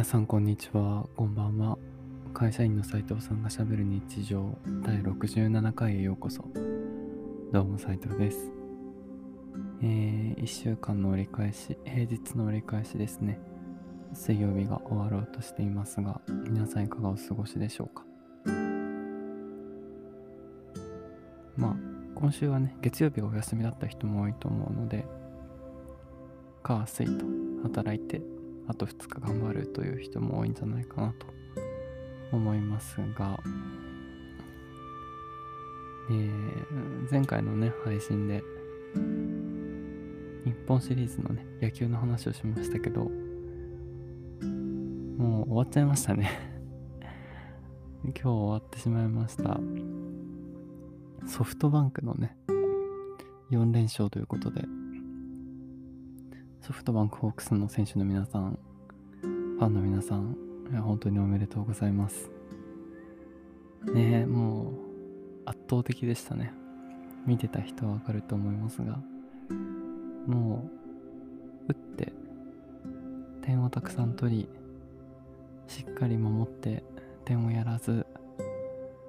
皆さんこんにちは、こんばんは。会社員の斉藤さんがしゃべる日常第67回へようこそ。どうも斉藤です。えー、1週間の折り返し、平日の折り返しですね。水曜日が終わろうとしていますが、皆さんいかがお過ごしでしょうか？まあ、今週はね、月曜日がお休みだった人も多いと思うので、火、水と働いてあと2日頑張るという人も多いんじゃないかなと思いますが、えー前回のね、配信で、日本シリーズのね、野球の話をしましたけど、もう終わっちゃいましたね。今日終わってしまいました。ソフトバンクのね、4連勝ということで、ソフトバンクホークスの選手の皆さん、ファンの皆さん、本当におめでとうございます。ねえ、もう圧倒的でしたね。見てた人はわかると思いますが、もう、打って、点をたくさん取り、しっかり守って、点をやらず、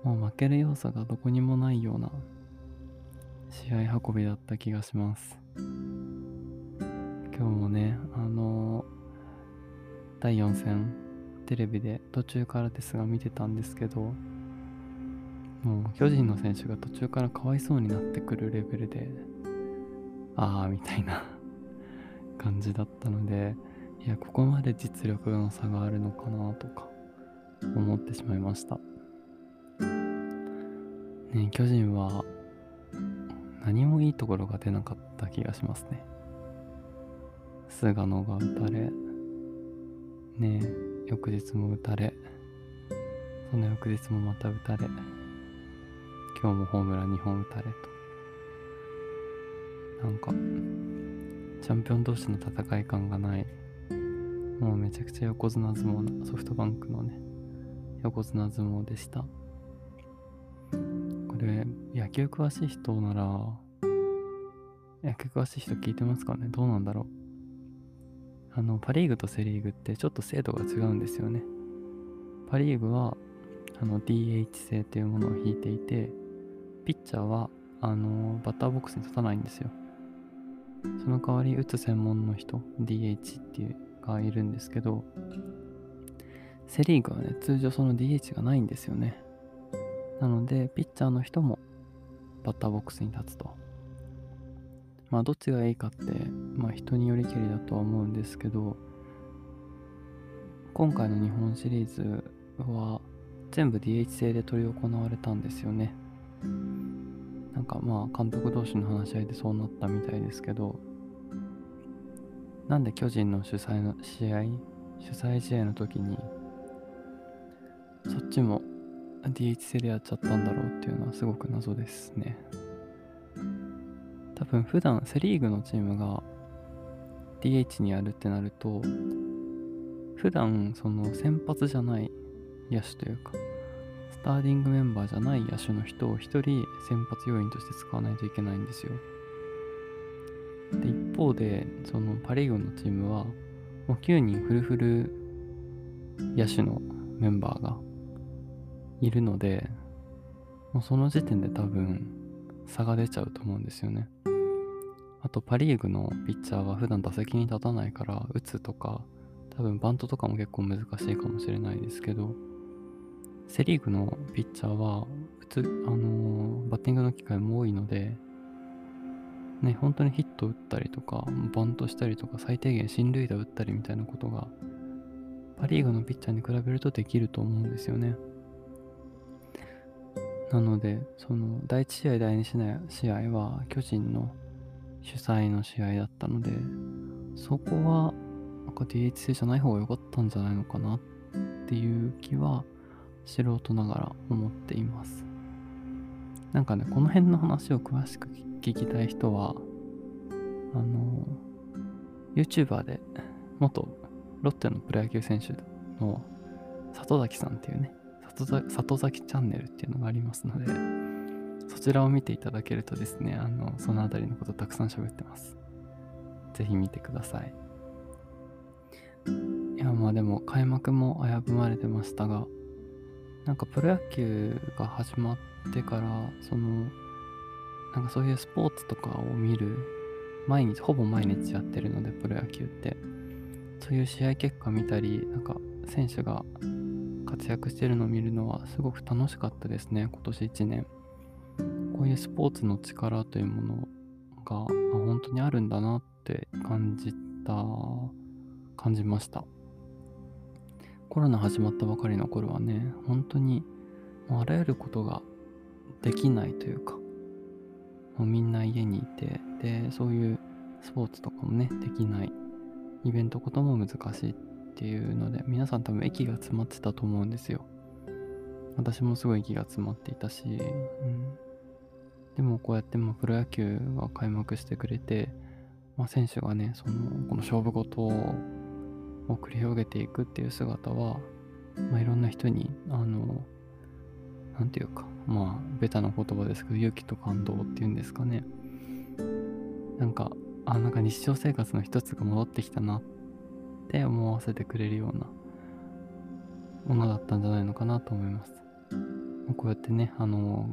もう負ける要素がどこにもないような試合運びだった気がします。今日もね、あの第4戦、テレビで途中からですが見てたんですけど、もう巨人の選手が途中からかわいそうになってくるレベルで、ああ、みたいな 感じだったので、いや、ここまで実力の差があるのかなとか思ってしまいました。ね、巨人は何もいいところが出なかった気がしますね。菅野が打たれ、ねえ、翌日も打たれ、その翌日もまた打たれ、今日もホームラン2本打たれと。なんか、チャンピオン同士の戦い感がない、もうめちゃくちゃ横綱相撲な、ソフトバンクのね、横綱相撲でした。これ、野球詳しい人なら、野球詳しい人聞いてますかね？どうなんだろう？あの、パ・リーグとセ・リーグってちょっと制度が違うんですよね。パ・リーグは、あの、DH 制というものを引いていて、ピッチャーは、あの、バッターボックスに立たないんですよ。その代わり、打つ専門の人、DH っていうがいるんですけど、セ・リーグはね、通常その DH がないんですよね。なので、ピッチャーの人もバッターボックスに立つと。まあ、どっちがいいかって、まあ、人によりけりだとは思うんですけど、今回の日本シリーズは全部 DH 制で執り行われたんですよね。なんかまあ、監督同士の話し合いでそうなったみたいですけど、なんで巨人の主催の試合、主催試合の時に、そっちも DH 制でやっちゃったんだろうっていうのはすごく謎ですね。分普段セ・リーグのチームが DH にやるってなると普段その先発じゃない野手というかスターティングメンバーじゃない野手の人を1人先発要員として使わないといけないんですよ。で一方でそのパ・リーグのチームはもう9人フルフル野手のメンバーがいるのでもうその時点で多分差が出ちゃうと思うんですよね。あとパ・リーグのピッチャーは普段打席に立たないから打つとか多分バントとかも結構難しいかもしれないですけどセ・リーグのピッチャーは普通、あのーバッティングの機会も多いのでね本当にヒット打ったりとかバントしたりとか最低限進塁打打ったりみたいなことがパ・リーグのピッチャーに比べるとできると思うんですよね。なので、その第1試合、第2試合は巨人の主催の試合だったので、そこは、なんか DH 制じゃない方が良かったんじゃないのかなっていう気は、素人ながら思っています。なんかね、この辺の話を詳しく聞きたい人は、あの、YouTuber で元ロッテのプロ野球選手の里崎さんっていうね、里崎チャンネルっていうのがありますので、そちらを見ていただけるとですね、あの、そのあたりのことたくさん喋ってます。ぜひ見てください。いや、まあでも開幕も危ぶまれてましたが、なんかプロ野球が始まってから、その、なんかそういうスポーツとかを見る、毎日、ほぼ毎日やってるので、プロ野球って。そういう試合結果見たり、なんか選手が活躍してるのを見るのはすごく楽しかったですね、今年1年。こういうスポーツの力というものが本当にあるんだなって感じた、感じました。コロナ始まったばかりの頃はね、本当にもうあらゆることができないというか、もうみんな家にいて、で、そういうスポーツとかもね、できない、イベントことも難しいっていうので、皆さん多分息が詰まってたと思うんですよ。私もすごい息が詰まっていたし、うん、でもこうやってまプロ野球が開幕してくれて、まあ、選手がね、その、この勝負事を繰り広げていくっていう姿は、まあ、いろんな人に、あの、なんていうか、まあ、ベタな言葉ですけど、勇気と感動っていうんですかね。なんか、あ、なんか日常生活の一つが戻ってきたなって思わせてくれるようなものだったんじゃないのかなと思います。こうやってね、あの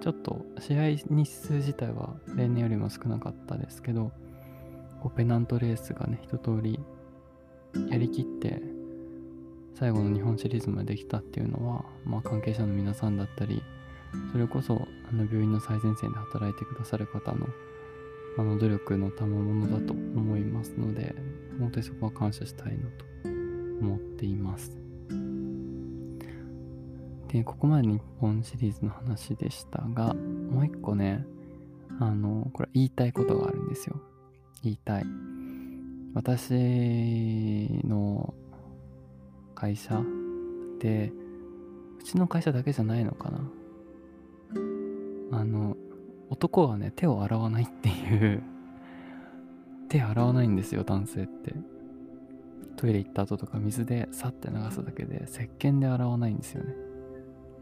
ちょっと試合日数自体は例年よりも少なかったですけど、こうペナントレースがね、一通りやりきって、最後の日本シリーズまでできたっていうのは、まあ、関係者の皆さんだったり、それこそあの病院の最前線で働いてくださる方のあの努力の賜物だと思いますので、本当にそこは感謝したいなと思っています。で、ここまで日本シリーズの話でしたが、もう一個ね、あの、これ言いたいことがあるんですよ。言いたい。私の会社で、うちの会社だけじゃないのかな。あの、男はね、手を洗わないっていう手洗わないんですよ、男性って。トイレ行った後とか水でさって流すだけで、石鹸で洗わないんですよね。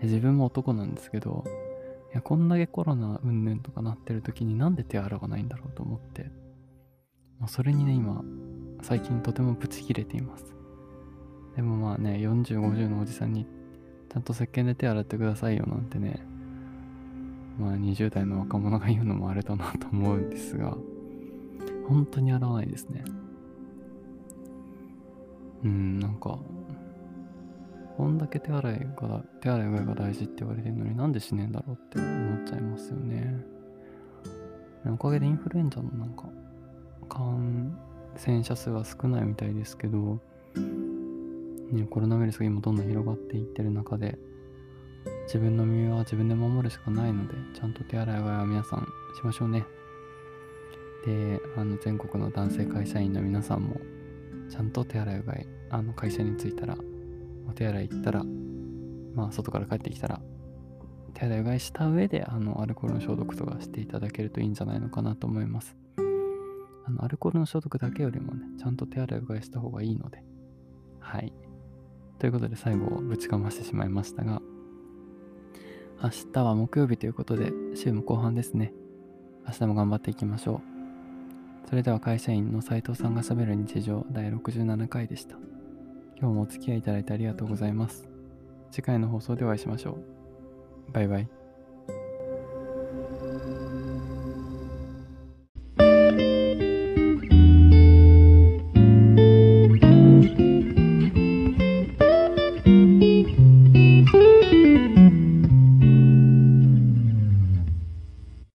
自分も男なんですけど、いや、こんだけコロナうんぬんとかなってる時になんで手洗わないんだろうと思って、まあ、それにね、今、最近とてもブチ切れています。でもまあね、40、50のおじさんに、ちゃんと石鹸で手洗ってくださいよなんてね、まあ20代の若者が言うのもあれだなと思うんですが、本当に洗わないですね。うん、なんか、こんだけ手洗いが、手洗いがが大事って言われてるのになんでしねえんだろうって思っちゃいますよね。おかげでインフルエンザのなんか、感染者数は少ないみたいですけど、ね、コロナウイルスが今どんどん広がっていってる中で、自分の身は自分で守るしかないので、ちゃんと手洗いがいは皆さんしましょうね。で、あの全国の男性会社員の皆さんも、ちゃんと手洗いがい、あの会社に着いたらお手洗い行ったら、まあ、外から帰ってきたら、手洗いうがいした上で、あの、アルコールの消毒とかしていただけるといいんじゃないのかなと思います。あの、アルコールの消毒だけよりもね、ちゃんと手洗いうがいした方がいいので。はい。ということで、最後、ぶちかましてしまいましたが、明日は木曜日ということで、週も後半ですね。明日も頑張っていきましょう。それでは会社員の斉藤さんがしゃべる日常第67回でした。今日もお付き合いいただいてありがとうございます。次回の放送でお会いしましょう。バイバイ。